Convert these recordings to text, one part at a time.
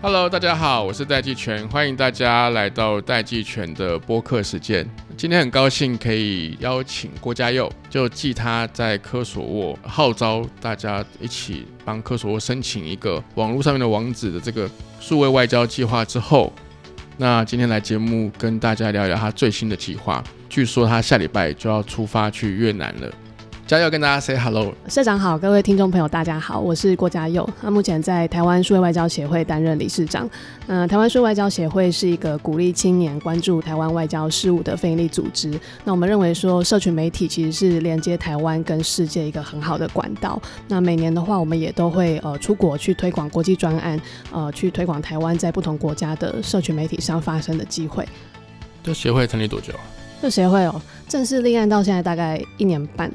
Hello，大家好，我是戴季全，欢迎大家来到戴季全的播客时间。今天很高兴可以邀请郭家佑，就继他在科索沃号召大家一起帮科索沃申请一个网络上面的网址的这个数位外交计划之后，那今天来节目跟大家聊聊他最新的计划。据说他下礼拜就要出发去越南了。嘉佑跟大家 say hello，社长好，各位听众朋友大家好，我是郭嘉佑，那目前在台湾数位外交协会担任理事长。嗯，台湾数位外交协会是一个鼓励青年关注台湾外交事务的非营利组织。那我们认为说，社群媒体其实是连接台湾跟世界一个很好的管道。那每年的话，我们也都会呃出国去推广国际专案，呃去推广台湾在不同国家的社群媒体上发生的机会。这协会成立多久啊？这协会哦，正式立案到现在大概一年半。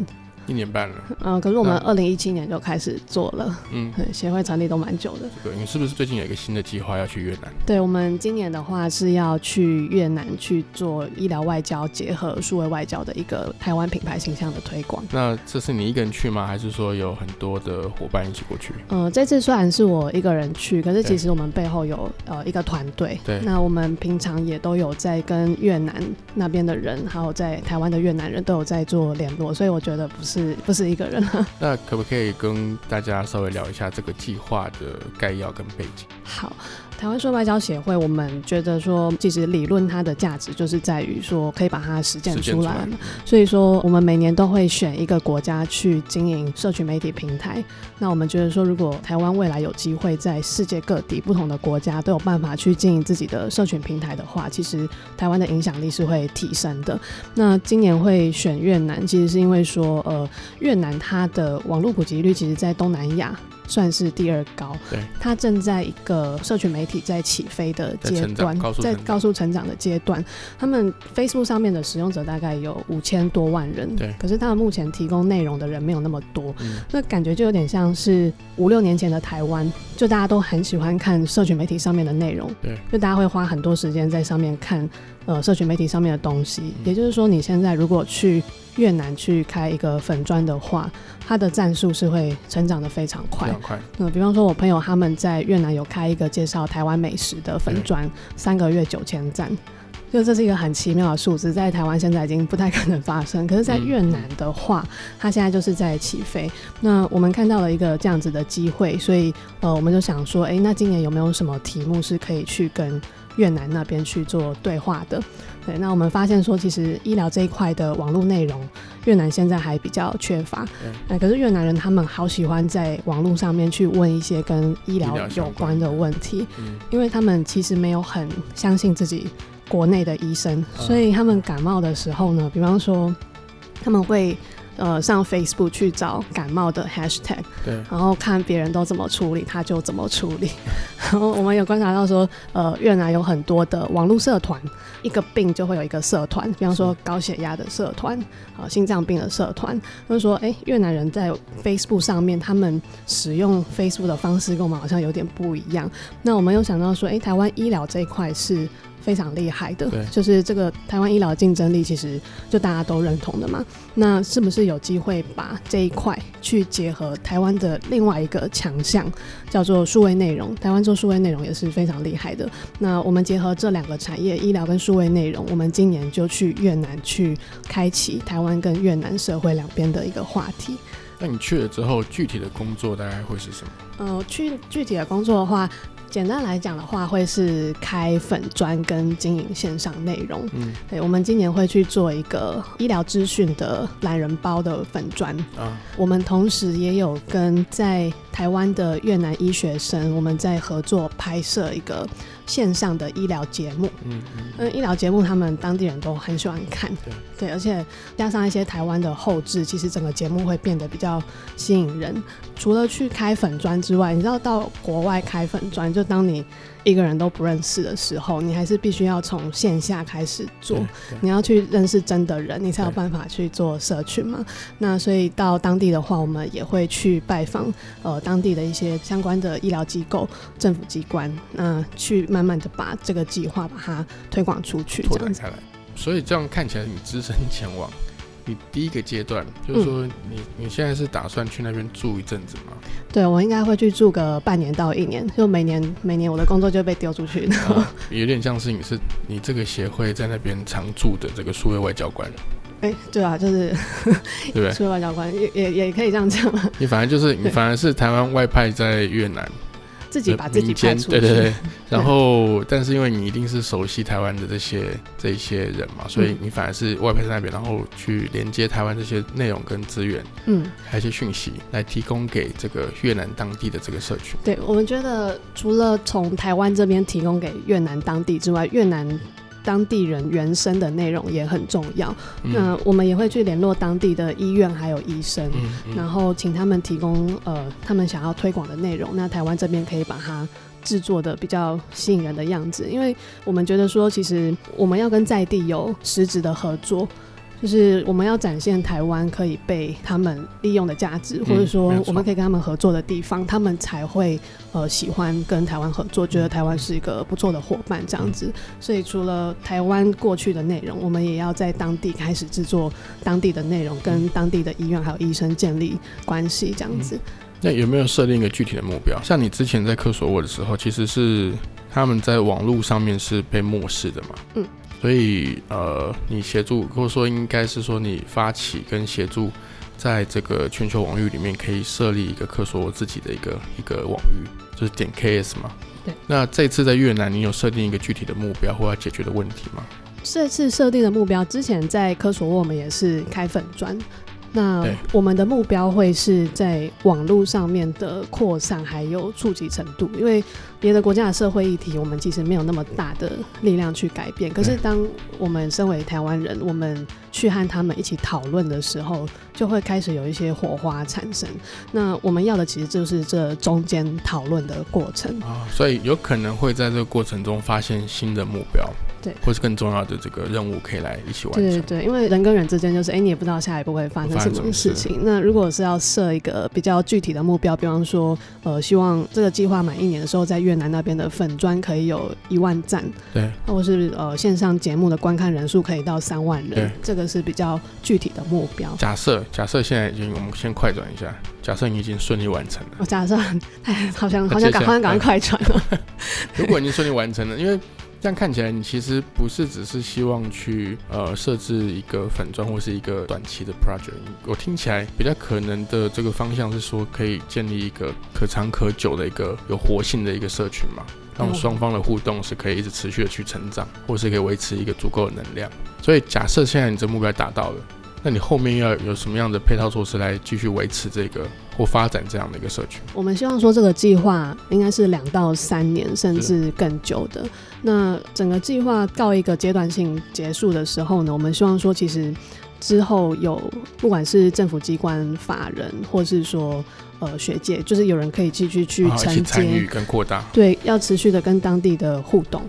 一年半了，嗯，可是我们二零一七年就开始做了，嗯，协会成立都蛮久的。对，你是不是最近有一个新的计划要去越南？对，我们今年的话是要去越南去做医疗外交结合数位外交的一个台湾品牌形象的推广。那这是你一个人去吗？还是说有很多的伙伴一起过去？嗯，这次虽然是我一个人去，可是其实我们背后有呃一个团队。对，那我们平常也都有在跟越南那边的人，还有在台湾的越南人都有在做联络，所以我觉得不是不是一个人。那可不可以跟大家稍微聊一下这个计划的概要跟背景？好。台湾说外交协会，我们觉得说，其实理论它的价值就是在于说，可以把它实践出来嘛。所以说，我们每年都会选一个国家去经营社群媒体平台。那我们觉得说，如果台湾未来有机会在世界各地不同的国家都有办法去经营自己的社群平台的话，其实台湾的影响力是会提升的。那今年会选越南，其实是因为说，呃，越南它的网络普及率其实在东南亚。算是第二高，对，它正在一个社群媒体在起飞的阶段，在高速成长的阶段。他们 Facebook 上面的使用者大概有五千多万人，对，可是他们目前提供内容的人没有那么多，那感觉就有点像是五六年前的台湾，就大家都很喜欢看社群媒体上面的内容，对，就大家会花很多时间在上面看呃社群媒体上面的东西。也就是说，你现在如果去越南去开一个粉砖的话，它的战术是会成长的非常快。快。嗯，比方说，我朋友他们在越南有开一个介绍台湾美食的粉砖，三个月九千赞，就这是一个很奇妙的数字，在台湾现在已经不太可能发生。可是，在越南的话，它现在就是在起飞。那我们看到了一个这样子的机会，所以呃，我们就想说，哎，那今年有没有什么题目是可以去跟越南那边去做对话的？对，那我们发现说，其实医疗这一块的网络内容，越南现在还比较缺乏。哎，可是越南人他们好喜欢在网络上面去问一些跟医疗有关的问题，因为他们其实没有很相信自己国内的医生，所以他们感冒的时候呢，比方说他们会。呃，上 Facebook 去找感冒的 Hashtag，对，然后看别人都怎么处理，他就怎么处理。然后我们有观察到说，呃，越南有很多的网络社团，一个病就会有一个社团，比方说高血压的社团，啊，心脏病的社团。就是说，哎，越南人在 Facebook 上面，他们使用 Facebook 的方式跟我们好像有点不一样。那我们又想到说，哎，台湾医疗这一块是。非常厉害的，就是这个台湾医疗竞争力，其实就大家都认同的嘛。那是不是有机会把这一块去结合台湾的另外一个强项，叫做数位内容？台湾做数位内容也是非常厉害的。那我们结合这两个产业，医疗跟数位内容，我们今年就去越南去开启台湾跟越南社会两边的一个话题。那你去了之后，具体的工作大概会是什么？呃，去具体的工作的话。简单来讲的话，会是开粉砖跟经营线上内容。嗯，对，我们今年会去做一个医疗资讯的懒人包的粉砖。啊，我们同时也有跟在台湾的越南医学生，我们在合作拍摄一个。线上的医疗节目，嗯嗯，医疗节目他们当地人都很喜欢看，对对，而且加上一些台湾的后置，其实整个节目会变得比较吸引人。除了去开粉砖之外，你知道到国外开粉砖，就当你。一个人都不认识的时候，你还是必须要从线下开始做。你要去认识真的人，你才有办法去做社群嘛。那所以到当地的话，我们也会去拜访呃当地的一些相关的医疗机构、政府机关，那去慢慢的把这个计划把它推广出去，拓展开来。所以这样看起来，你只身前往你第一个阶段，就是说你你现在是打算去那边住一阵子吗？对，我应该会去住个半年到一年，就每年每年我的工作就被丢出去，有点像是你是你这个协会在那边常驻的这个数位外交官。哎，对啊，就是对不对？数位外交官也也也可以这样讲嘛。你反正就是你反而是台湾外派在越南。自己把自己派出去，对对对。然后，但是因为你一定是熟悉台湾的这些这一些人嘛，所以你反而是外派在那边，然后去连接台湾这些内容跟资源，嗯，还有一些讯息来提供给这个越南当地的这个社群。对我们觉得，除了从台湾这边提供给越南当地之外，越南。当地人原生的内容也很重要。那我们也会去联络当地的医院还有医生，然后请他们提供呃他们想要推广的内容。那台湾这边可以把它制作的比较吸引人的样子，因为我们觉得说，其实我们要跟在地有实质的合作。就是我们要展现台湾可以被他们利用的价值，或者说我们可以跟他们合作的地方，他们才会呃喜欢跟台湾合作，觉得台湾是一个不错的伙伴这样子。所以除了台湾过去的内容，我们也要在当地开始制作当地的内容，跟当地的医院还有医生建立关系这样子。那有没有设定一个具体的目标？像你之前在科索沃的时候，其实是他们在网络上面是被漠视的嘛？嗯。所以，呃，你协助，或者说应该是说你发起跟协助，在这个全球网域里面可以设立一个科索沃自己的一个一个网域，就是点 KS 嘛。对。那这次在越南，你有设定一个具体的目标或要解决的问题吗？这次设定的目标，之前在科索沃我们也是开粉砖。那我们的目标会是在网络上面的扩散还有触及程度，因为别的国家的社会议题，我们其实没有那么大的力量去改变。可是当我们身为台湾人，我们去和他们一起讨论的时候，就会开始有一些火花产生。那我们要的其实就是这中间讨论的过程啊，所以有可能会在这个过程中发现新的目标。对，或是更重要的这个任务可以来一起完成。对对对，因为人跟人之间就是，哎，你也不知道下一步会发生什么事情。那如果是要设一个比较具体的目标，比方说，呃，希望这个计划满一年的时候，在越南那边的粉砖可以有一万赞，对，或是呃线上节目的观看人数可以到三万人，这个是比较具体的目标。假设假设现在已经，我们先快转一下，假设你已经顺利完成了。我假设，哎，好像 好像赶快赶快快转了。如果已经顺利完成了，因为。这样看起来，你其实不是只是希望去呃设置一个粉砖或是一个短期的 project。我听起来比较可能的这个方向是说，可以建立一个可长可久的一个有活性的一个社群嘛，让双方的互动是可以一直持续的去成长，或是可以维持一个足够的能量。所以假设现在你这目标达到了。那你后面要有什么样的配套措施来继续维持这个或发展这样的一个社群？我们希望说这个计划应该是两到三年，甚至更久的。那整个计划告一个阶段性结束的时候呢，我们希望说其实之后有不管是政府机关、法人，或是说呃学界，就是有人可以继续去承接跟扩大，对，要持续的跟当地的互动。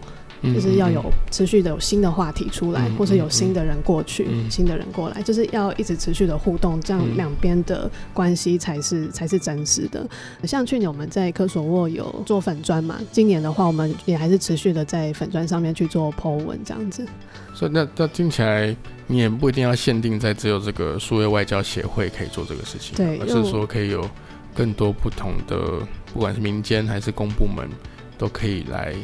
就是要有持续的有新的话题出来，或者有新的人过去，新的人过来，就是要一直持续的互动，这样两边的关系才是才是真实的。像去年我们在科索沃有做粉砖嘛，今年的话我们也还是持续的在粉砖上面去做 Po 文这样子。所以那那听起来你也不一定要限定在只有这个数位外交协会可以做这个事情，对，而是说可以有更多不同的，不管是民间还是公部门都可以来。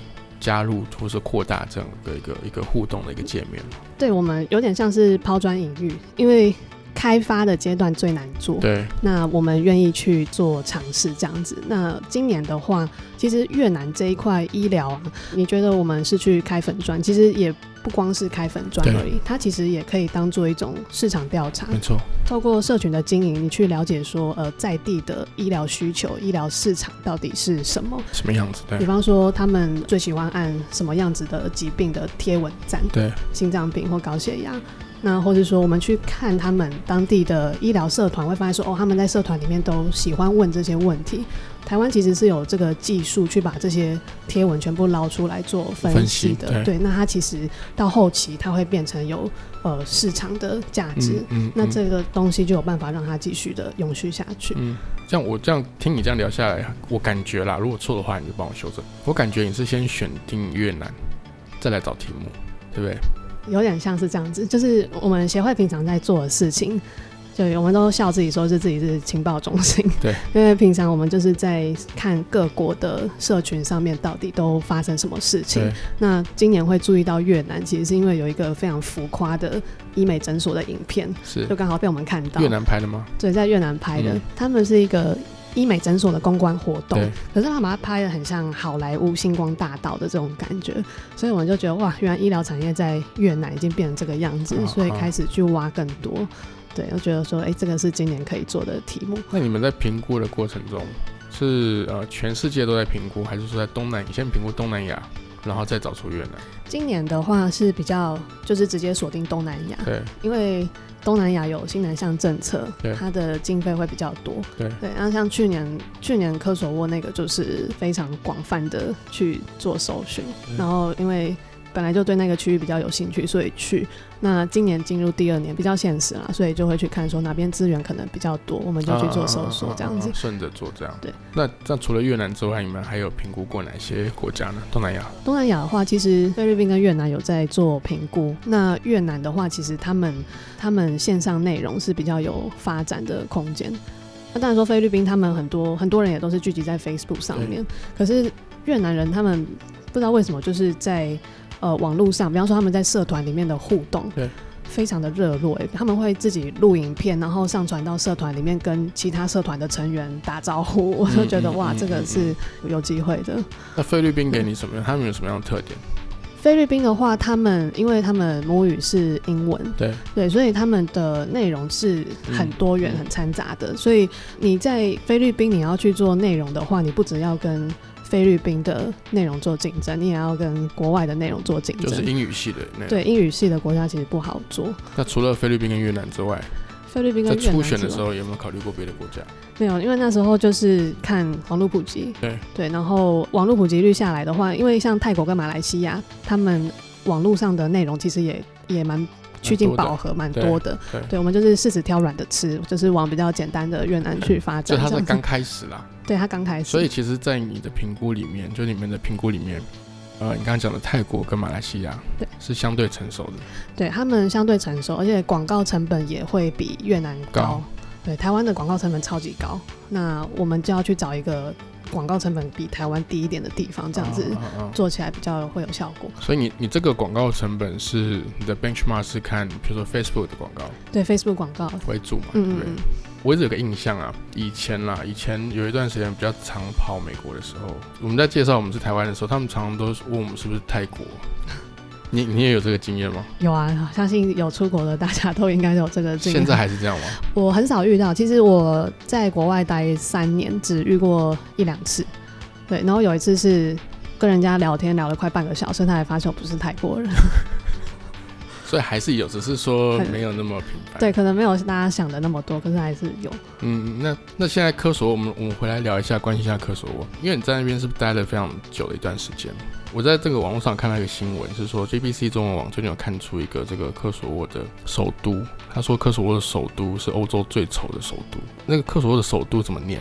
加入或是扩大这样的一个一个互动的一个界面对我们有点像是抛砖引玉，因为开发的阶段最难做。对，那我们愿意去做尝试这样子。那今年的话，其实越南这一块医疗啊，你觉得我们是去开粉砖，其实也。不光是开粉砖而已，它其实也可以当做一种市场调查。没错，透过社群的经营，你去了解说，呃，在地的医疗需求、医疗市场到底是什么，什么样子？对。比方说，他们最喜欢按什么样子的疾病的贴文站？对，心脏病或高血压。那或者说，我们去看他们当地的医疗社团，会发现说，哦，他们在社团里面都喜欢问这些问题。台湾其实是有这个技术去把这些贴文全部捞出来做分析的。对，那它其实到后期，它会变成有呃市场的价值。嗯，那这个东西就有办法让它继续的永续下去。嗯，像我这样听你这样聊下来，我感觉啦，如果错的话，你就帮我修正。我感觉你是先选定越南，再来找题目，对不对？有点像是这样子，就是我们协会平常在做的事情。对，我们都笑自己说是自己是情报中心。对，因为平常我们就是在看各国的社群上面到底都发生什么事情。那今年会注意到越南，其实是因为有一个非常浮夸的医美诊所的影片，是就刚好被我们看到。越南拍的吗？对，在越南拍的。他们是一个医美诊所的公关活动，可是他把它拍的很像好莱坞星光大道的这种感觉，所以我们就觉得哇，原来医疗产业在越南已经变成这个样子，所以开始去挖更多。对，我觉得说，哎，这个是今年可以做的题目。那你们在评估的过程中，是呃全世界都在评估，还是说在东南先评估东南亚，然后再找出越南？今年的话是比较就是直接锁定东南亚，对，因为东南亚有新南向政策，它的经费会比较多，对对。然后像去年去年科索沃那个就是非常广泛的去做搜寻，然后因为。本来就对那个区域比较有兴趣，所以去。那今年进入第二年比较现实啦，所以就会去看说哪边资源可能比较多，我们就去做搜索这样子。顺着做这样。对。那那除了越南之外，你们还有评估过哪些国家呢？东南亚。东南亚的话，其实菲律宾跟越南有在做评估。那越南的话，其实他们他们线上内容是比较有发展的空间。那当然说菲律宾他们很多很多人也都是聚集在 Facebook 上面，可是越南人他们不知道为什么就是在。呃，网络上，比方说他们在社团里面的互动，对，非常的热络。哎，他们会自己录影片，然后上传到社团里面，跟其他社团的成员打招呼。我就觉得哇，这个是有机会的。那菲律宾给你什么？他们有什么样的特点？菲律宾的话，他们因为他们母语是英文，对对，所以他们的内容是很多元、很掺杂的。所以你在菲律宾你要去做内容的话，你不只要跟菲律宾的内容做竞争，你也要跟国外的内容做竞争。就是英语系的内容。对，英语系的国家其实不好做。那除了菲律宾跟越南之外，菲律宾跟越南初选的时候有没有考虑过别的国家？没有，因为那时候就是看网络普及。对对，然后网络普及率下来的话，因为像泰国跟马来西亚，他们网络上的内容其实也也蛮。趋近饱和，蛮多的。对，我们就是试试挑软的吃，就是往比较简单的越南去发展。就它是刚开始啦。对，它刚开始。所以其实，在你的评估里面，就你们的评估里面，呃，你刚刚讲的泰国跟马来西亚，对，是相对成熟的。对他们相对成熟，而且广告成本也会比越南高。对，台湾的广告成本超级高，那我们就要去找一个。广告成本比台湾低一点的地方，这样子做起来比较会有效果。所以你你这个广告成本是你的 benchmark 是看，比如说 Facebook 的广告，对 Facebook 广告为主嘛？对不对？我一直有个印象啊，以前啦，以前有一段时间比较常跑美国的时候，我们在介绍我们是台湾的时候，他们常常都问我们是不是泰国。你你也有这个经验吗？有啊，相信有出国的大家都应该有这个经验。现在还是这样吗？我很少遇到，其实我在国外待三年，只遇过一两次。对，然后有一次是跟人家聊天聊了快半个小时，他才发现我不是泰国人。所以还是有，只是说没有那么频繁。对，可能没有大家想的那么多，可是还是有。嗯，那那现在科索，我们我们回来聊一下，关心一下科索沃，因为你在那边是不是待了非常久的一段时间？我在这个网络上看到一个新闻，是说 JBC 中文网最近有看出一个这个科索沃的首都，他说科索沃的首都是欧洲最丑的首都。那个科索沃的首都怎么念？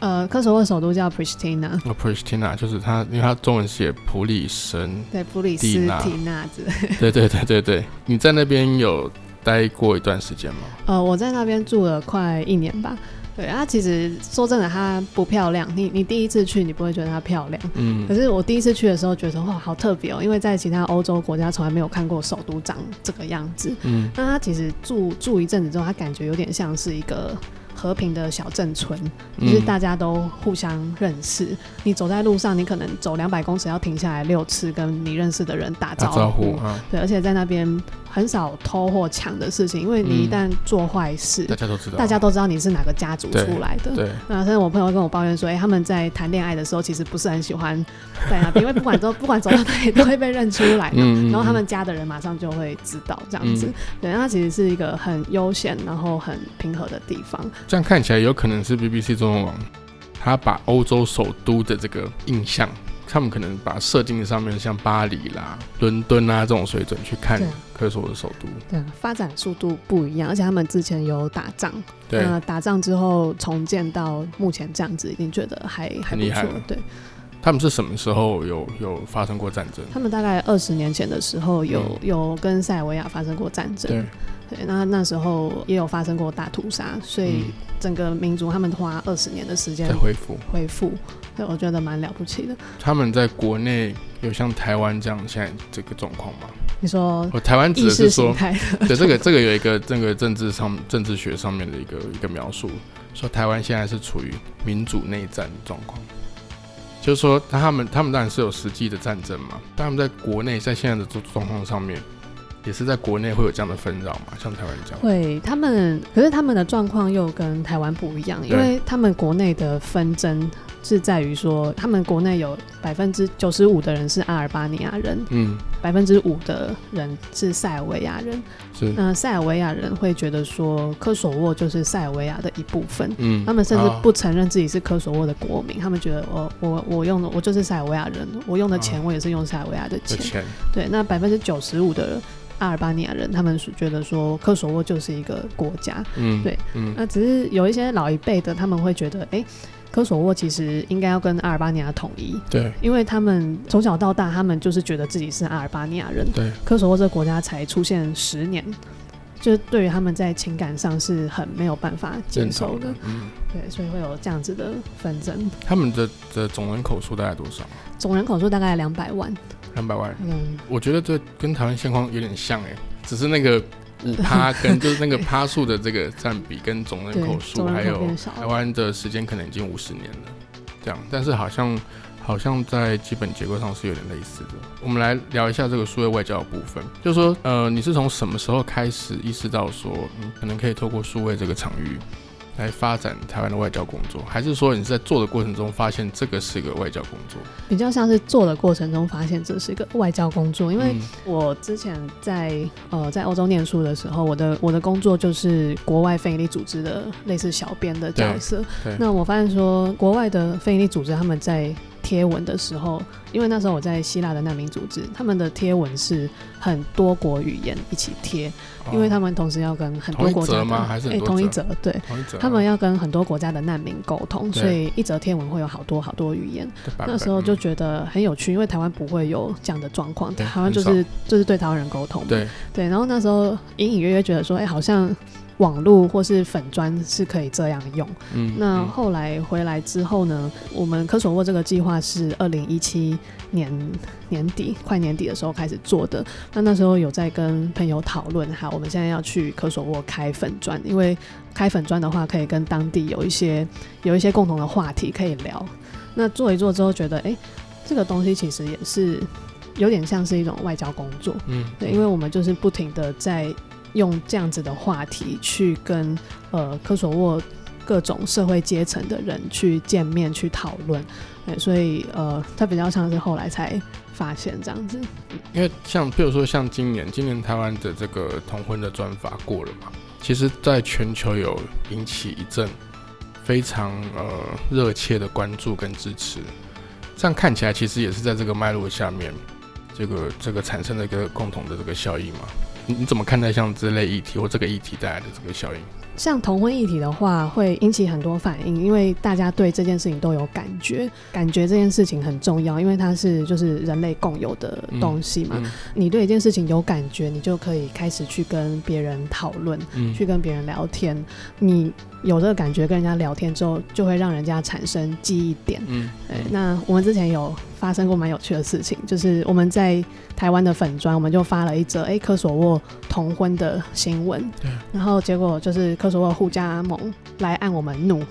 呃，科索沃首都叫 Pristina。那 Pristina 就是它，因为它中文写普里神，对，普里斯提纳之类。对对对对对，你在那边有待过一段时间吗？呃，我在那边住了快一年吧。对，它其实说真的，它不漂亮。你你第一次去，你不会觉得它漂亮。嗯。可是我第一次去的时候，觉得哇，好特别哦，因为在其他欧洲国家从来没有看过首都长这个样子。嗯。那它其实住住一阵子之后，它感觉有点像是一个。和平的小镇村，就是大家都互相认识。你走在路上，你可能走两百公尺要停下来六次，跟你认识的人打招呼。对，而且在那边。很少偷或抢的事情，因为你一旦做坏事，大家都知道，大家都知道你是哪个家族出来的。对，那甚至我朋友跟我抱怨说，哎，他们在谈恋爱的时候，其实不是很喜欢在那边，因为不管走不管走到哪里都会被认出来嘛。然后他们家的人马上就会知道这样子。对，它其实是一个很悠闲，然后很平和的地方。这样看起来有可能是 BBC 中文网，他把欧洲首都的这个印象。他们可能把设定上面像巴黎啦、伦敦啊这种水准去看科索沃的首都，对，发展速度不一样，而且他们之前有打仗，对，打仗之后重建到目前这样子，已经觉得还还不错，对。他们是什么时候有有发生过战争？他们大概二十年前的时候有、嗯。有跟塞尔维亚发生过战争，对，对，那那时候也有发生过大屠杀，所以嗯整个民族他们花二十年的时间在恢复。恢复，对，我觉得蛮了不起的。他们在国内有像台湾这样现在这个状况吗？你说我台湾指意的是说，对这个这个有一个这个政治上政治学上面的一个一个描述，说台湾现在是处于民主内战的状况，就是说他们他们当然是有实际的战争嘛，但他们在国内在现在的状状况上面，也是在国内会有这样的纷扰嘛，像台湾这样。会，他们可是他们的状况又跟台湾不一样，因为他们国内的纷争是在于说，他们国内有百分之九十五的人是阿尔巴尼亚人，嗯，百分之五的人是塞尔维亚人。是，那塞尔维亚人会觉得说，科索沃就是塞尔维亚的一部分。嗯，他们甚至啊不承认自己是科索沃的国民，他们觉得我我我用的我就是塞尔维亚人，我用的钱啊我也是用塞尔维亚的钱。的钱，对，那百分之九十五的阿尔巴尼亚人，他们是觉得说科索沃就是一个国家。嗯，对，嗯，那只是有一些老一辈的，他们会觉得，哎、科索沃其实应该要跟阿尔巴尼亚统一，对。因为他们从小到大，他们就是觉得自己是阿尔巴尼亚人。对，科索沃这个国家才出现十年，就是对于他们在情感上是很没有办法接正受的，，嗯，对，所以会有这样子的纷争。他们的的总人口数大概多少？总人口数大概两百万，两百万。嗯，我觉得这跟台湾现况有点像哎，只是那个五趴 跟就是那个趴数的这个占比跟总人口，数，还有台湾的时间可能已经五十年了，这样，但是好像好像在基本结构上是有点类似的。我们来聊一下这个数位外交的部分，就是说，呃，你是从什么时候开始意识到说，你，可能可以透过数位这个场域来发展台湾的外交工作，还是说你是在做的过程中发现这个是个外交工作？比较像是做的过程中发现这是一个外交工作，因为嗯我之前在呃在欧洲念书的时候，我的我的工作就是国外非营利组织的类似小编的角色。那我发现说，国外的非营利组织他们在贴文的时候，因为那时候我在希腊的难民组织，他们的贴文是很多国语言一起贴，因为他们们同时要跟很多国家吗？还是同一则对。同一则？他们要跟很多国家的难民沟通，所以一则贴文会有好多好多语言。那时候就嗯觉得很有趣，因为台湾不会有这样的状况，台湾就是就是对台湾人沟通嘛，对。对。然后那时候隐隐约约觉得说，哎、好像网络或是粉砖是可以这样用。嗯那嗯后来回来之后呢，我们科索沃这个计划是二零一七年年底快年底的时候开始做的。那那时候有在跟朋友讨论，好，我们现在要去科索沃开粉砖，因为开粉砖的话，可以跟当地有一些有一些共同的话题可以聊。那做一做之后，觉得哎、诶这个东西其实也是有点像是一种外交工作。嗯对，因为我们就是不停的在用这样子的话题去跟呃科索沃各种社会阶层的人去见面去讨论，对，所以呃，他比较像是后来才发现这样子。因为像譬如说像今年，今年台湾的这个同婚的专法过了嘛，其实在全球有引起一阵非常呃热切的关注跟支持。这样看起来，其实也是在这个脉络下面，这个这个产生了一个共同的这个效应嘛。你你怎么看待像这类议题或这个议题带来的这个效应？像同婚议题的话，会引起很多反应，因为大家对这件事情都有感觉，感觉这件事情很重要，因为它是就是人类共有的东西嘛。嗯你对一件事情有感觉，你就可以开始去跟别人讨论，嗯去跟别人聊天。你有这个感觉，跟人家聊天之后，就会让人家产生记忆点。嗯对，那我们之前有发生过蛮有趣的事情，就是我们在台湾的粉砖，我们就发了一则哎、科索沃同婚的新闻。对，然后结果就是科索沃互加盟来按我们怒，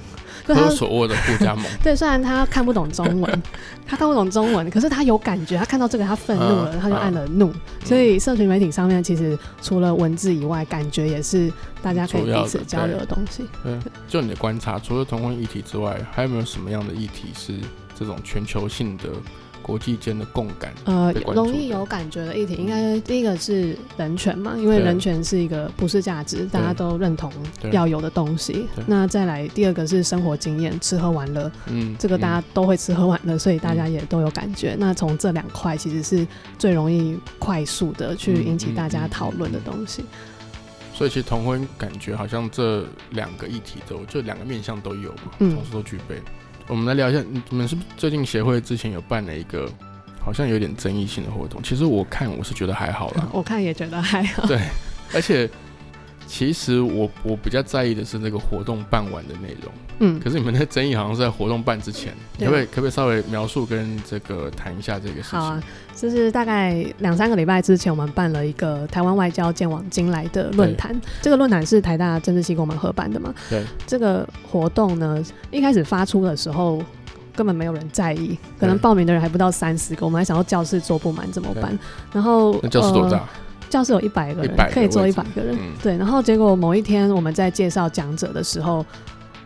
科索沃的互加盟，对，虽然他看不懂中文，他看不懂中文，可是他有感觉，他看到这个他愤怒了，嗯他就按了怒。所以社群媒体上面其实除了文字以外，感觉也是大家可以彼此交流的东西。对，就你的观察，除了同婚议题之外，还有没有什么样的议题是这种全球性的国际间的共感？呃容易有感觉的议题，应该第一个是人权嘛，因为人权是一个普世价值，大家都认同要有的东西。那再来第二个是生活经验，吃喝玩乐，嗯，这个大嗯家都会吃喝玩乐，所以大家也都有感觉。那从这两块其实是最容易快速的去引起大家讨论的东西。所以其实同婚感觉好像这两个议题都就两个面向都有嘛，嗯同时都具备。我们来聊一下，你们是不是最近协会之前有办了一个好像有点争议性的活动？其实我看我是觉得还好啦，我看也觉得还好。对，而且其实我我比较在意的是那个活动办完的内容。嗯，可是你们的争议好像是在活动办之前，可不可以可不可以稍微描述跟这个谈一下这个事情？好啊，就是大概两三个礼拜之前，我们办了一个台湾外交见往今来的论坛。这个论坛是台大政治系跟我们合办的嘛？对。这个活动呢，一开始发出的时候。根本没有人在意，可能报名的人还不到三十个，我们还想要教室坐不满怎么办？然后那教室多呃大？教室有一百个人100个可以坐一百个人，嗯对。然后结果某一天我们在介绍讲者的时候，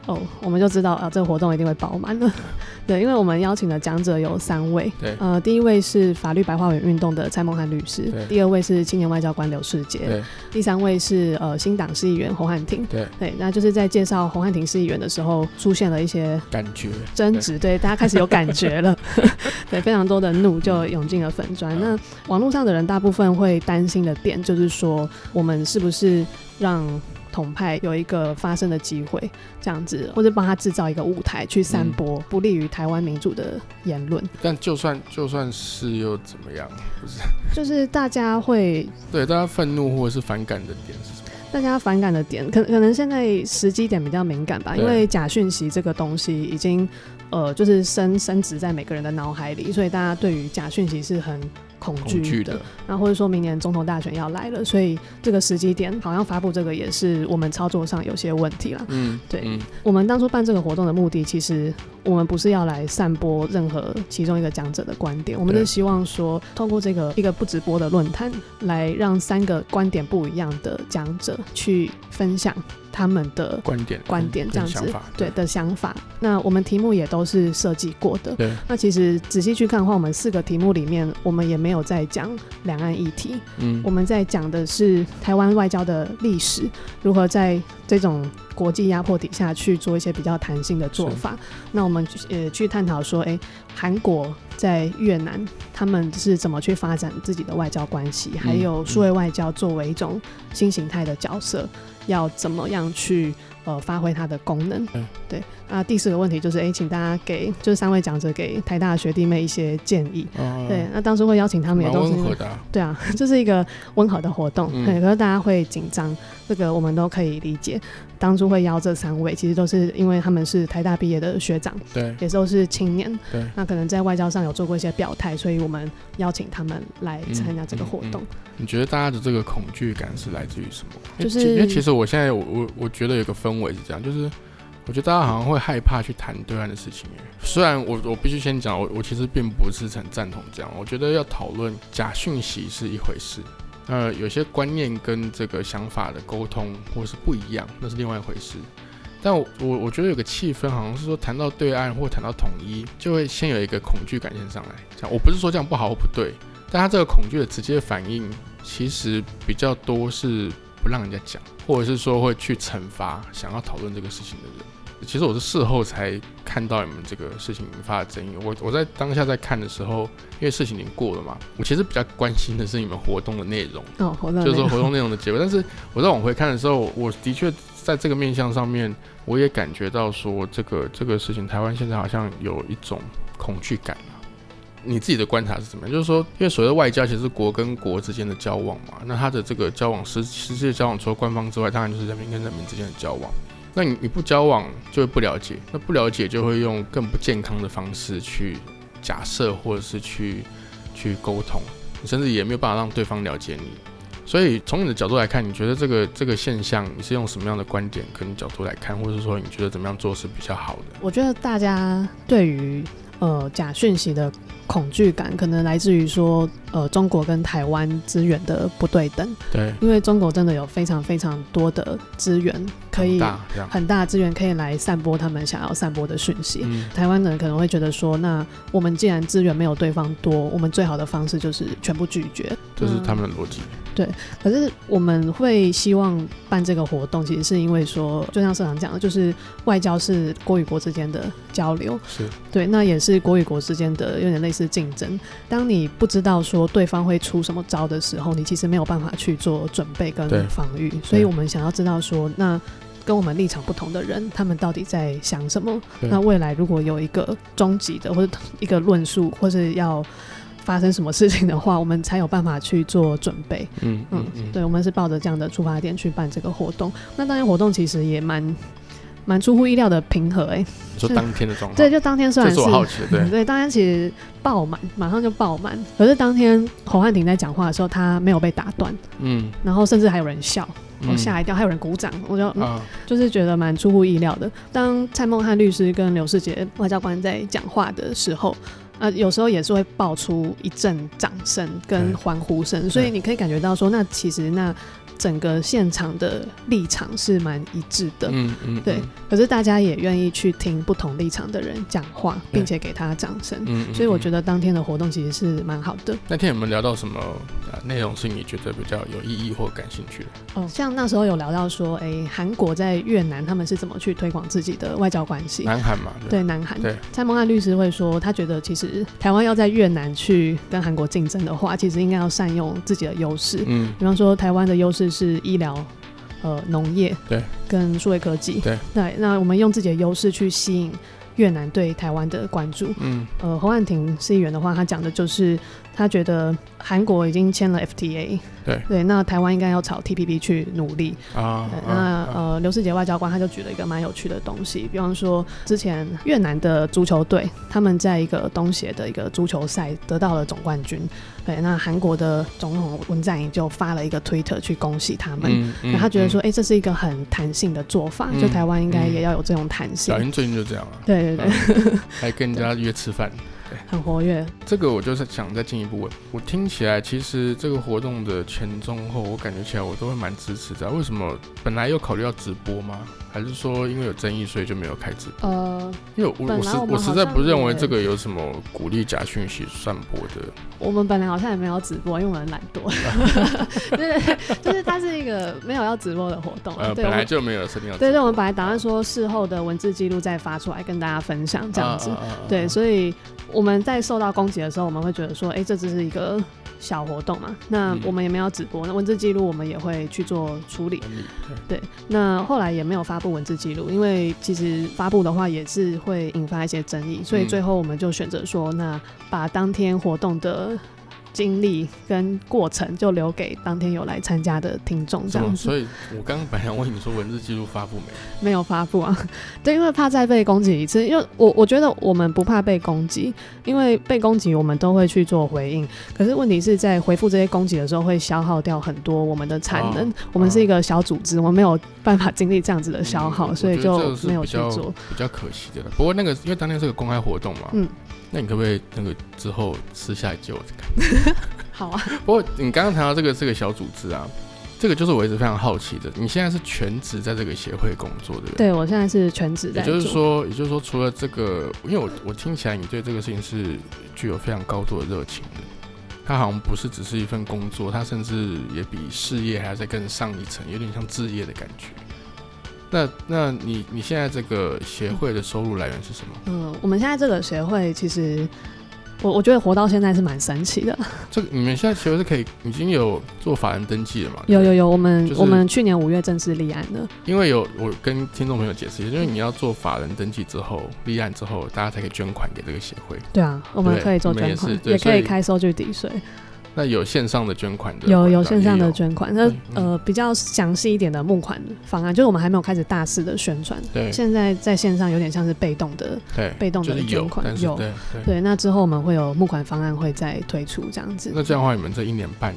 哦，我们就知道啊，这个活动一定会爆满了。对，因为我们邀请的讲者有三位，对。呃，第一位是法律白话文运动的蔡梦涵律师对，第二位是青年外交官刘世杰，对。第三位是呃新党市议员洪汉廷。对，对，那就是在介绍洪汉廷市议员的时候，出现了一些感觉。争执，对。大家开始有感觉了，对，非常多的怒就涌进了粉砖。那网络上的人大部分会担心的点就是说，我们是不是让统派有一个发声的机会，这样子，或者帮他制造一个舞台去散播不利于台湾民主的言论，但就算就算是又怎么样？不是就是大家会对大家愤怒或者是反感的点是什么？大家反感的点，可可能现在时机点比较敏感吧，因为假讯息这个东西已经呃就是深深植在每个人的脑海里，所以大家对于假讯息是很恐惧的，然后或者说明年总统大选要来了，所以这个时机点好像发布这个也是我们操作上有些问题了。嗯，对嗯。我们当初办这个活动的目的，其实我们不是要来散播任何其中一个讲者的观点，我们对。是希望说，透过这个一个不直播的论坛，来让三个观点不一样的讲者去分享他们的观点观点，这样子对的想法。那我们题目也都是设计过的。对。那其实仔细去看的话，我们四个题目里面，我们也没有在讲两岸议题，嗯。我们在讲的是台湾外交的历史，如何在这种国际压迫底下去做一些比较弹性的做法。那我们呃去探讨说，诶，韩国在越南他们是怎么去发展自己的外交关系，还有数位外交作为一种新形态的角色，要怎么样去呃发挥它的功能。嗯对，那第四个问题就是，哎，请大家给就是三位讲者给台大的学弟妹一些建议。哦对，那当初会邀请他们也都是对啊，这是一个温和的活动，嗯对，可是大家会紧张，这个我们都可以理解。当初会邀这三位，其实都是因为他们是台大毕业的学长，对也都是青年，对，那可能在外交上有做过一些表态，所以我们邀请他们来参加这个活动。你觉得大家的这个恐惧感是来自于什么？就是其因为其实我现在我我我觉得有个氛围是这样，就是我觉得大家好像会害怕去谈对岸的事情。虽然我我必须先讲，我我其实并不是很赞同这样，我觉得要讨论假讯息是一回事。呃，有些观念跟这个想法的沟通或是不一样，那是另外一回事。但我我我觉得有个气氛，好像是说谈到对岸或谈到统一，就会先有一个恐惧感先上来。这样，我不是说这样不好或不对，但他这个恐惧的直接反应，其实比较多是不让人家讲，或者是说会去惩罚想要讨论这个事情的人。其实我是事后才看到你们这个事情引发的争议。我我在当下在看的时候，因为事情已经过了嘛，我其实比较关心的是你们活动的内容。哦，活动就是说活动内容的结果。但是我在往回看的时候，我的确在这个面向上面，我也感觉到说，这个这个事情，台湾现在好像有一种恐惧感啊。你自己的观察是怎么样？就是说，因为所谓的外交，其实是国跟国之间的交往嘛。那他的这个交往实实际的交往，除了官方之外，当然就是人民跟人民之间的交往。那你你不交往就会不了解，那不了解就会用更不健康的方式去假设或者是去去沟通，你甚至也没有办法让对方了解你。所以从你的角度来看，你觉得这个这个现象，你是用什么样的观点跟角度来看，或者是说你觉得怎么样做是比较好的？我觉得大家对于呃假讯息的恐惧感，可能来自于说呃中国跟台湾资源的不对等，对，因为中国真的有非常非常多的资源可以很大资源可以来散播他们想要散播的讯息。嗯，台湾人可能会觉得说，那我们既然资源没有对方多，我们最好的方式就是全部拒绝。这是他们的逻辑。可是我们会希望办这个活动，其实是因为说，就像社长讲的，就是外交是国与国之间的交流，是，对，那也是国与国之间的有点类似竞争。当你不知道说对方会出什么招的时候，你其实没有办法去做准备跟防御。所以我们想要知道说，那跟我们立场不同的人，他们到底在想什么？那未来如果有一个终极的或者一个论述，或是要发生什么事情的话，我们才有办法去做准备。嗯嗯对，我们是抱着这样的出发点去办这个活动。那当天活动其实也蛮蛮出乎意料的平和、欸，哎，你说当天的状况，对，就当天虽然是是我好奇的，对，对，当天其实爆满，马上就爆满。可是当天侯汉廷在讲话的时候，他没有被打断，嗯，然后甚至还有人笑，我嗯吓一跳，还有人鼓掌，我就、嗯啊，就是觉得蛮出乎意料的。当蔡孟汉律师跟刘世杰外交官在讲话的时候，呃，有时候也是会爆出一阵掌声跟欢呼声，所以你可以感觉到说，那其实那整个现场的立场是蛮一致的。嗯嗯，对嗯，可是大家也愿意去听不同立场的人讲话，并且给他掌声。嗯，嗯所以我觉得得当天的活动其实是蛮好的。那天有没有聊到什么啊内容是你觉得比较有意义或感兴趣的？哦，像那时候有聊到说，哎、韩国在越南他们是怎么去推广自己的外交关系？南韩嘛，对南韩，对，蔡孟汉律师会说，他觉得其实台湾要在越南去跟韩国竞争的话，其实应该要善用自己的优势。嗯比方说，台湾的优势是医疗、呃农业，对，跟数位科技，对，那。那我们用自己的优势去吸引越南对台湾的关注。嗯呃，侯汉廷市议员的话，他讲的就是他觉得韩国已经签了 FTA，对对，那台湾应该要朝 TPP 去努力。啊那啊呃，刘世杰外交官他就举了一个蛮有趣的东西，比方说之前越南的足球队他们在一个东协的一个足球赛得到了总冠军，对，那韩国的总统文在寅就发了一个推特去恭喜他们。嗯嗯那他觉得说，嗯哎、这是一个很弹性的做法，嗯就台湾应该嗯也要有这种弹性小。英最近就这样啊，对对对，还跟人家约吃饭。很活跃。这个我就是想再进一步问，我听起来其实这个活动的前中后，我感觉起来我都会蛮支持的啊。为什么本来有考虑要直播吗？还是说因为有争议所以就没有开直播？呃，因为我本我实我实在不认为这个有什么鼓励假讯息散播的。我们本来好像也没有直播，因为我们懒惰。对对对，就是它是一个没有要直播的活动啊。呃，本来就没有设定要直播。对对，我们本来打算说事后的文字记录再发出来跟大家分享这样子。啊啊啊啊对，啊所以我们在受到攻击的时候，我们会觉得说，哎、这只是一个小活动嘛，那嗯。我们也没有直播，那文字记录我们也会去做处理。对。对，那后来也没有发布文字记录，因为其实发布的话也是会引发一些争议，所以嗯。最后我们就选择说，那把当天活动的经历跟过程就留给当天有来参加的听众，这？样子所以我刚刚本来想问你说文字记录发布没？没有发布啊。对，因为怕再被攻击一次，因为我我觉得我们不怕被攻击，因为被攻击我们都会去做回应。可是问题是在回复这些攻击的时候，会消耗掉很多我们的产能。哦我们是一个小组织，我们没有办法经历这样子的消耗，嗯所以就没有去做。比较可惜的了。不过那个因为当天是个公开活动嘛，嗯，那你可不可以那个之后私下借我看？好啊，不过你刚刚谈到这个这个小组织啊，这个就是我一直非常好奇的。你现在是全职在这个协会工作，对不对？对我现在是全职在也。就是说，也就是说，除了这个，因为我我听起来你对这个事情是具有非常高度的热情的。它好像不是只是一份工作，它甚至也比事业还要再更上一层，有点像置业的感觉。那那你你现在这个协会的收入来源是什么？嗯，我们现在这个协会其实。我我觉得活到现在是蛮神奇的，这个你们现在其实是可以已经有做法人登记了嘛？有有有，我们、就是我们去年五月正式立案的，因为有我跟听众朋友解释，因为你要做法人登记之后，立案之后，大家才可以捐款给这个协会。对啊，我们可以做捐款也可以开收据抵税，那有线上的捐款的，有有线上的捐款，那嗯呃比较详细一点的募款方案，就是我们还没有开始大肆的宣传，对现在在线上有点像是被动的，对被动的就是有，捐款有对对。对，那之后我们会有募款方案会再推出这样子。那这样的话，你们这一年半，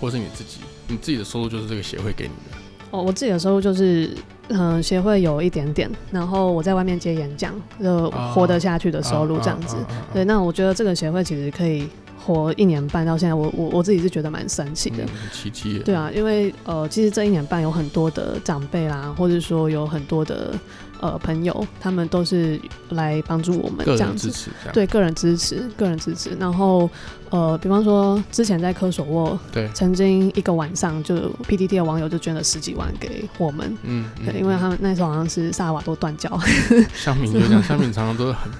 或是你自己，你自己的收入就是这个协会给你的。哦，我自己的收入就是，嗯、协会有一点点，然后我在外面接演讲，就活得下去的收入这样子。啊啊啊啊啊对，那我觉得这个协会其实可以活一年半到现在，我我我自己是觉得蛮神奇的。奇迹。对啊，因为呃，其实这一年半有很多的长辈啦，或者说有很多的呃朋友，他们都是来帮助我们这样子。对个人支持，个人支持。然后呃，比方说之前在科索沃，对，曾经一个晚上就 PTT 的网友就捐了十几万给我们。嗯，嗯对，因为他们那时候好像是萨尔瓦多断交，香敏就讲，香敏常常都很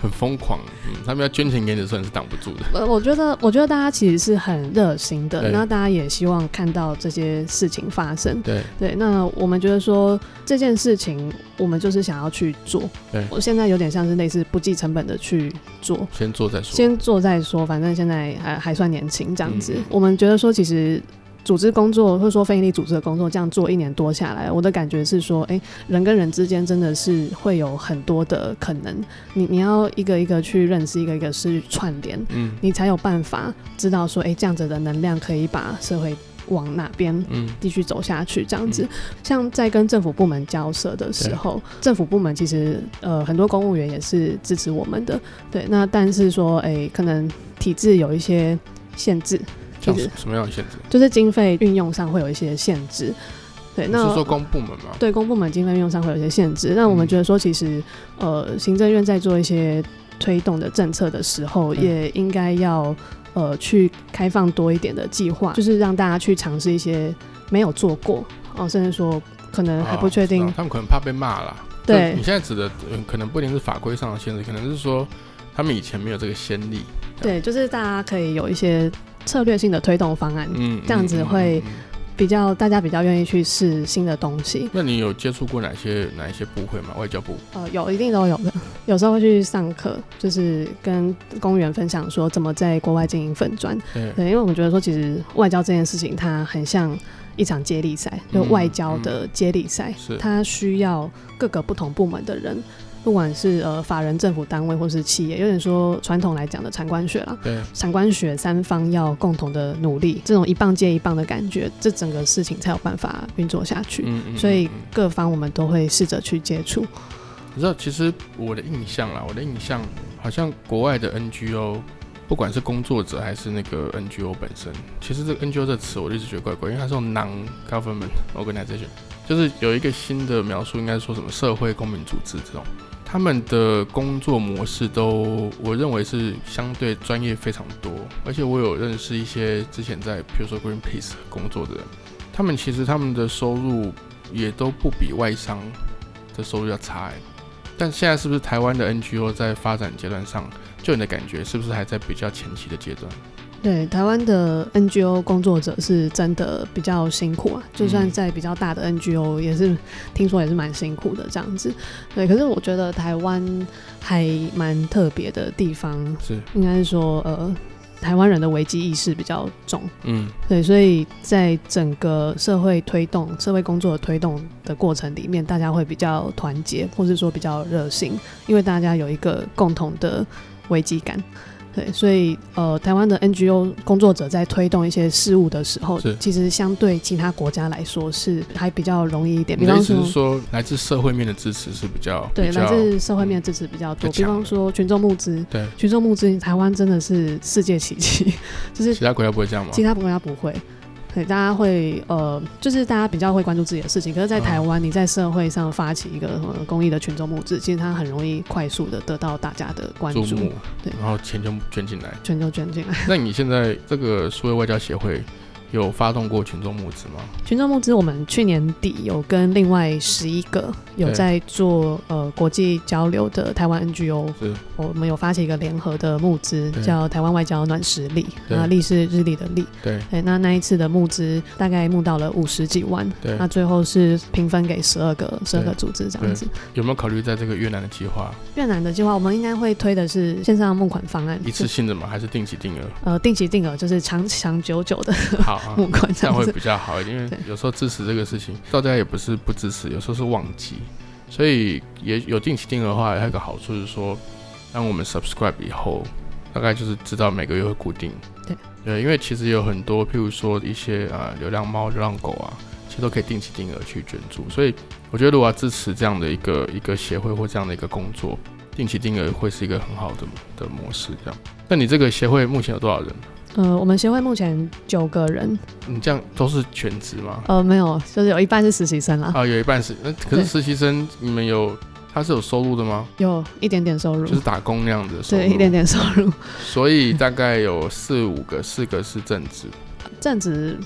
很疯狂，嗯，他们要捐钱给你的时候你是挡不住的。呃，我觉得，我觉得大家其实是很热心的，那大家也希望看到这些事情发生。对，对，那我们觉得说这件事情，我们就是想要去做。对我现在有点像是类似不计成本的去做，先做再说。先做再说，反正现在还还算年轻这样子。嗯我们觉得说，其实组织工作或者说非营利组织的工作，这样做一年多下来，我的感觉是说，哎、人跟人之间真的是会有很多的可能，你你要一个一个去认识，一个一个是串联，嗯。你才有办法知道说，哎、这样子的能量可以把社会往哪边嗯。继续走下去，这样子。像在跟政府部门交涉的时候，政府部门其实呃很多公务员也是支持我们的，对。那但是说，哎、可能体制有一些限制，其实什什么样的限制？就是经费运用上会有一些限制。对，你那是说公部门吗？对公部门经费运用上会有一些限制。那我们嗯觉得说，其实呃，行政院在做一些推动的政策的时候，嗯也应该要呃去开放多一点的计划，就是让大家去尝试一些没有做过哦，甚至说可能还不确定。哦他们可能怕被骂啦。对你现在指的，嗯，可能不一定是法规上的限制，可能是说他们以前没有这个先例。对，就是大家可以有一些策略性的推动方案，嗯，这样子嗯会。比较大家比较愿意去试新的东西。那你有接触过哪些哪一些部会吗？外交部？呃，有一定都有的，有时候会去上课，就是跟公务员分享说怎么在国外经营粉砖。对，因为我们觉得说，其实外交这件事情它很像一场接力赛，就嗯外交的接力赛，是它需要各个不同部门的人。不管是呃法人、政府单位或是企业，有点说传统来讲的产官学啦，对，产官学三方要共同的努力，这种一棒接一棒的感觉，这整个事情才有办法运作下去。嗯嗯所以各方我们都会试着去接触。你知道，其实我的印象啦，我的印象好像国外的 NGO，不管是工作者还是那个 NGO 本身，其实这个 NGO 这个词我一直觉得怪怪，因为它是用 non-government organization，就是有一个新的描述，应该说什么社会公民组织这种，他们的工作模式都我认为是相对专业非常多，而且我有认识一些之前在比如说 Greenpeace 工作的人，他们其实他们的收入也都不比外商的收入要差、欸。但现在是不是台湾的 NGO 在发展阶段上，就你的感觉是不是还在比较前期的阶段？对台湾的 NGO 工作者是真的比较辛苦啊，就算嗯在比较大的 NGO 也是听说也是蛮辛苦的这样子。对，可是我觉得台湾还蛮特别的地方，是，应该是说呃，台湾人的危机意识比较重。嗯对，所以在整个社会推动、社会工作的推动的过程里面，大家会比较团结，或是说比较热心，因为大家有一个共同的危机感。对，所以呃，台湾的 NGO 工作者在推动一些事务的时候是，其实相对其他国家来说是还比较容易一点。比方说，说，来自社会面的支持是比较对，来自社会面的支持比较多。比方说群众募资，对，群众募资，台湾真的是世界奇迹，就是其他国家不会这样吗？其他国家不会。对，大家会呃，就是大家比较会关注自己的事情。可是，在台湾，你在社会上发起一个什么公益的群众募资，其实它很容易快速的得到大家的关注，对然后钱就捐进来。全都捐进来。那你现在这个数位外交协会有发动过群众募资吗？群众募资，我们去年底有跟另外十一个有在做呃国际交流的台湾 NGO，是我们有发起一个联合的募资，叫台湾外交暖实力，那力是日历的力。对对，那那一次的募资大概募到了五十几万，对那最后是平分给十二个十二个组织这样子。有没有考虑在这个越南的计划越南的计划，我们应该会推的是线上募款方案，一次性的吗？还是定期定额？呃定期定额，就是长长久久的好这这样会。比较好一点，因为有时候支持这个事情，大家也不是不支持，有时候是忘记，所以也有定期定额的话，还有一个好处是说，当我们 subscribe 以后，大概就是知道每个月会固定。对对，因为其实有很多，譬如说一些啊、呃流浪猫、流浪狗啊，其实都可以定期定额去捐助，所以我觉得如果要支持这样的一个一个协会或这样的一个工作，定期定额会是一个很好的的模式。这样，那你这个协会目前有多少人？呃，我们协会目前九个人，你这样都是全职吗？呃，没有，就是有一半是实习生啦，啊，有一半是，那可是对实习生，你们有他是有收入的吗？有一点点收入，就是打工那样子的收入，对，一点点收入。所以大概有四五个，四个是正职，正职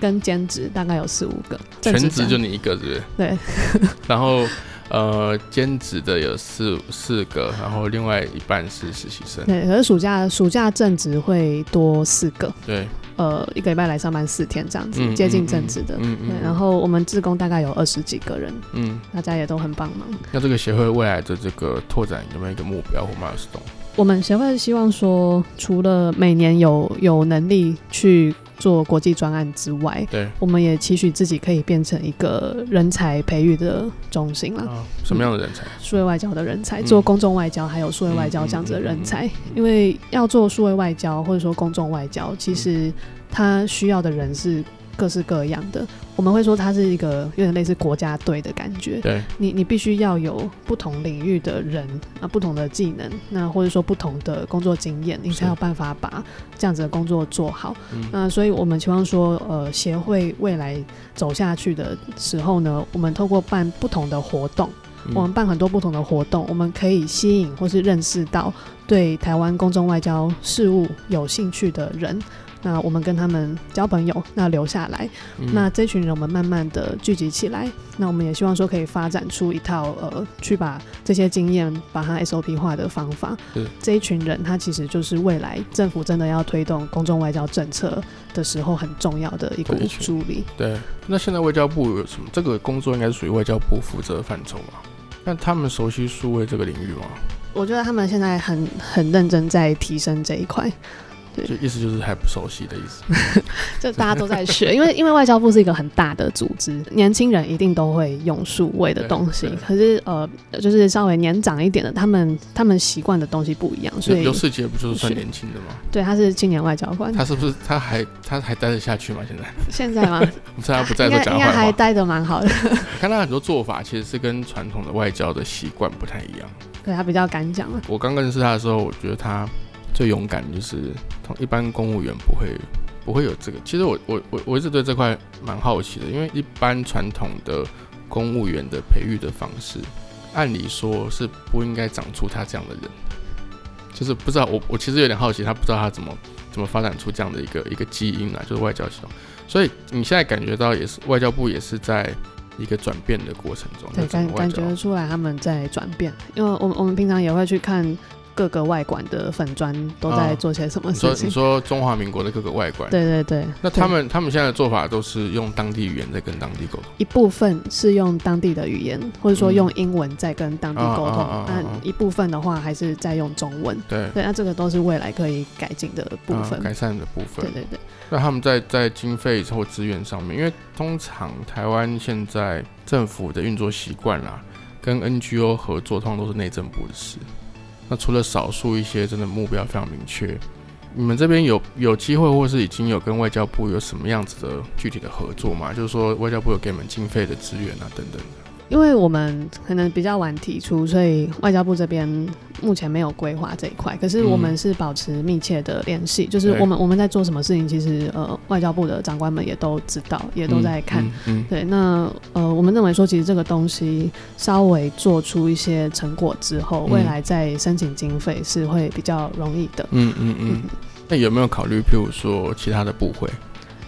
跟兼职大概有四五个，全职就你一个，是不是？对，然后呃，兼职的有四四个，然后另外一半是实习生。对，可是暑假暑假正职会多四个，对，呃，一个礼拜来上班四天这样子，嗯接近正职的。嗯嗯对，然后我们志工大概有二十几个人，嗯，大家也都很帮忙。那这个协会未来的这个拓展有没有一个目标或 milestone？我们协会希望说，除了每年有有能力去做国际专案之外，对我们也期许自己可以变成一个人才培育的中心啦。啊，什么样的人才？数位外交的人才，嗯做公众外交还有数位外交这样子的人才，因为要做数位外交或者说公众外交，其实他需要的人是各式各样的。我们会说它是一个有点类似国家队的感觉，对，你你必须要有不同领域的人啊，不同的技能，那或者说不同的工作经验，你才有办法把这样子的工作做好。嗯那所以我们期望说，呃，协会未来走下去的时候呢，我们透过办不同的活动。嗯我们办很多不同的活动，我们可以吸引或是认识到对台湾公众外交事务有兴趣的人。那我们跟他们交朋友，那留下来，嗯那这群人我们慢慢的聚集起来。那我们也希望说可以发展出一套呃，去把这些经验把它 SOP 化的方法是。这一群人他其实就是未来政府真的要推动公众外交政策的时候很重要的一股对一群助力。对，那现在外交部有什么？这个工作应该是属于外交部负责的范畴嘛？那他们熟悉数位这个领域吗？我觉得他们现在很很认真在提升这一块。对就意思就是还不熟悉的意思。就大家都在学，因为因为外交部是一个很大的组织，年轻人一定都会用数位的东西可是呃，就是稍微年长一点的，他们他们习惯的东西不一样，所以刘世杰不就是算年轻的吗？对他是青年外交官，他是不是他还他还待得下去吗？现在 现在吗？我知道他不在应说该应该还。待得蛮好的，看他很多做法其实是跟传统的外交的习惯不太一样。对他比较敢讲了。我刚认识他的时候，我觉得他最勇敢就是同一般公务员不会不会有这个。其实我我我我一直对这块蛮好奇的，因为一般传统的公务员的培育的方式，按理说是不应该长出他这样的人。就是不知道我我其实有点好奇，他不知道他怎么怎么发展出这样的一个一个基因来，就是外交系统。所以你现在感觉到也是外交部也是在一个转变的过程中，对，感感觉出来他们在转变，因为我们我们平常也会去看各个外馆的粉砖都在啊做些什么事情。你说中华民国的各个外馆，对对对，那他们他们现在的做法都是用当地语言在跟当地沟通。一部分是用当地的语言，或者说嗯用英文在跟当地沟通那啊一部分的话还是在用中文。对，对，那这个都是未来可以改进的部分。啊改善的部分对。对对，那他们在在经费或资源上面，因为通常台湾现在政府的运作习惯啦，跟 NGO 合作通常都是内政部的事。那除了少数一些真的目标非常明确，你们这边有有机会，或是已经有跟外交部有什么样子的具体的合作吗？就是说外交部有给你们经费的资源啊，等等的。因为我们可能比较晚提出，所以外交部这边目前没有规划这一块。可是我们是保持密切的联系，就是我们我们在做什么事情，其实呃外交部的长官们也都知道，也都在看。嗯嗯对，那呃，我们认为说，其实这个东西稍微做出一些成果之后，嗯未来再申请经费是会比较容易的。嗯嗯嗯。那有没有考虑，譬如说其他的部会，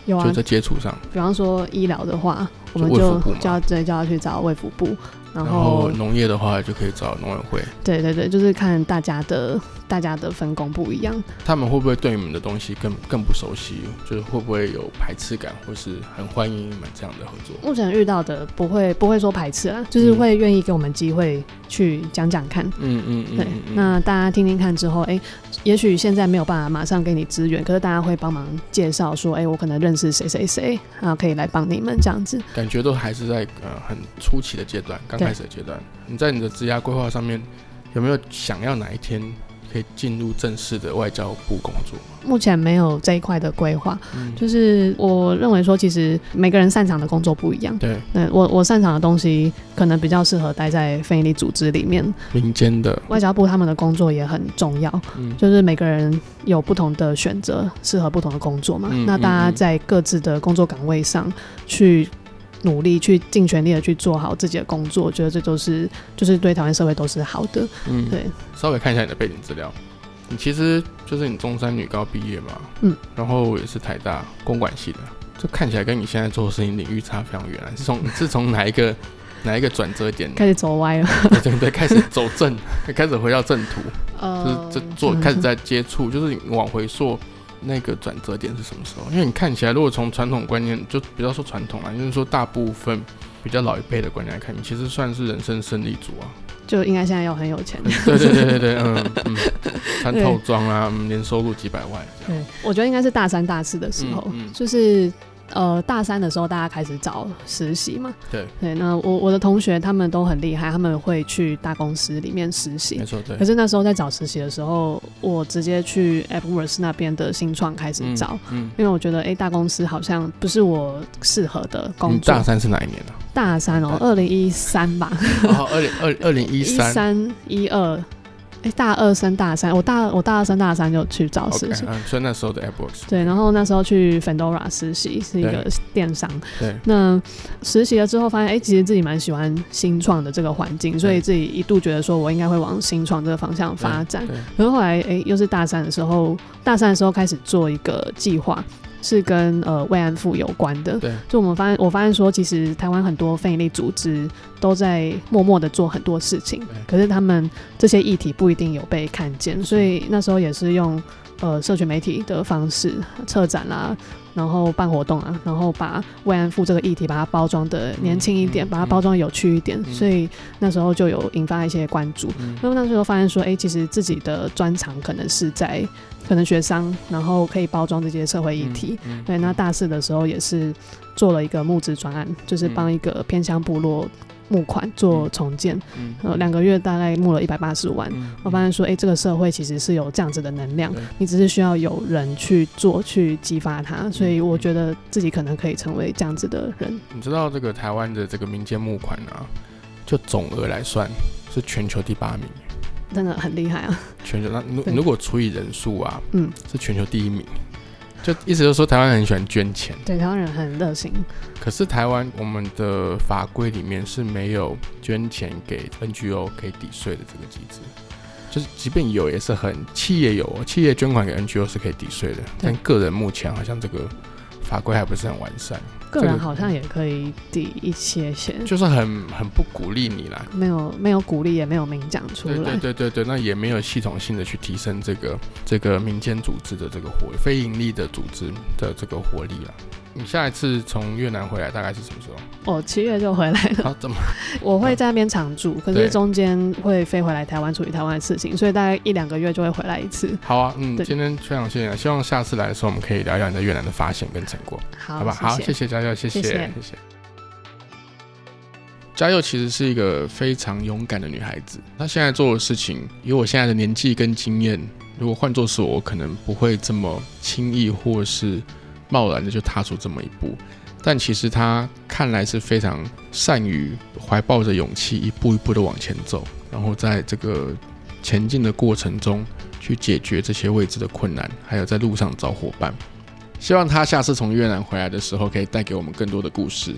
有啊就，在接触上，比方说医疗的话，我们就就要对就要去找卫福部，然然后后农业的话就可以找农委会。对对对，就是看大家的大家的分工不一样。他们会不会对你们的东西更更不熟悉？就是会不会有排斥感，或是很欢迎你们这样的合作？目前遇到的不会不会说排斥啊，就是会愿意给我们机会去讲讲看。嗯嗯嗯对，那大家听听看之后，哎、也许现在没有办法马上给你资源，可是大家会帮忙介绍说，哎、我可能认识谁谁谁，啊，可以来帮你们这样子。感觉都还是在呃很初期的阶段，刚开始的阶段。你在你的职涯规划上面有没有想要哪一天可以进入正式的外交部工作吗？目前没有这一块的规划，嗯，就是我认为说，其实每个人擅长的工作不一样。对那我我擅长的东西可能比较适合待在非营利组织里面，民间的，外交部他们的工作也很重要，嗯就是每个人有不同的选择，适合不同的工作嘛。嗯那大家在各自的工作岗位上去努力，去尽全力的去做好自己的工作，我觉得这都是就是对台湾社会都是好的。嗯，对，稍微看一下你的背景资料，你其实就是你中山女高毕业嘛，嗯，然后也是台大公管系的，这看起来跟你现在做的事情领域差非常远啊。是从你 是从哪一个哪一个转折点？开始走歪了，对对对，开始走正，开始回到正途，呃，就是这做开始在接触，就是你往回溯那个转折点是什么时候？因为你看起来，如果从传统观念，就不要说传统啊，就是说大部分比较老一辈的观念来看，你其实算是人生胜利组啊。就应该现在要很有钱。对对对对对，嗯嗯，穿套装啊，嗯年收入几百万这样。对，我觉得应该是大三、大四的时候，嗯嗯就是呃大三的时候，大家开始找实习嘛。对对，那我我的同学他们都很厉害，他们会去大公司里面实习没。错，对可。是那时候在找实习的时候，我直接去 AppWorks 那边的新创开始找，嗯，因为我觉得哎、诶大公司好像不是我适合的工作。你大三是哪一年啊？大三哦，二零一三吧，哦，二零二二零一三。三一二，哎，大二升大三，我大我大二升大三就去找实习。嗯，所以那时候的 AppWorks。对，然后那时候去 Fendora 实习，是一个电商。对，那实习了之后，发现哎、诶其实自己蛮喜欢新创的这个环境，所以自己一度觉得说我应该会往新创这个方向发展。对，可是后来，哎、又是大三的时候，大三的时候开始做一个计划，是跟呃慰安妇有关的。对，就我们发现，我发现说，其实台湾很多非营利组织都在默默的做很多事情，可是他们这些议题不一定有被看见，所以那时候也是用呃社群媒体的方式策展啦、然后办活动啊，然后把慰安妇这个议题把它包装的年轻一点，嗯把它包装有趣一点，嗯。所以那时候就有引发一些关注。嗯。那么那时候发现说，哎、其实自己的专长可能是在可能学商，然后可以包装这些社会议题。嗯，对，那大四的时候也是做了一个募资专案，就是帮一个偏乡部落募款做重建，嗯呃，两个月大概募了一百八十万。嗯我发现说，哎、这个社会其实是有这样子的能量，你只是需要有人去做，去激发它。所以嗯我觉得自己可能可以成为这样子的人。你知道这个台湾的这个民间募款啊，就总额来算是全球第八名，真的很厉害啊！全球那如如果除以人数啊，嗯，是全球第一名。就意思就是说，台湾人很喜欢捐钱，对，台湾人很热心，可是台湾我们的法规里面是没有捐钱给 NGO 可以抵税的这个机制。就是即便有，也是很企业有哦，企业捐款给 NGO 是可以抵税的，但个人目前好像这个法规还不是很完善，个人好像也可以抵一些些，就是很很不鼓励你啦。没有没有鼓励，也没有明讲出来。对对对对，那也没有系统性的去提升这个这个民间组织的这个活，非盈利的组织的这个活力啦。你下一次从越南回来大概是什么时候？我七月就回来了，啊，怎么？我会在那边常住，可是中间会飞回来台湾处理台湾的事情，所以大概一两个月就会回来一次。好啊，嗯，今天非常谢谢，希望下次来的时候我们可以聊一聊你在越南的发现跟成果，好，好吧？好，谢谢谢佳佑，谢谢谢谢谢谢。佳佑其实是一个非常勇敢的女孩子，她现在做的事情，以我现在的年纪跟经验，如果换作是我，我可能不会这么轻易或是贸然的就踏出这么一步。但其实他看来是非常善于怀抱着勇气，一步一步的往前走，然后在这个前进的过程中去解决这些未知的困难，还有在路上找伙伴。希望他下次从越南回来的时候，可以带给我们更多的故事。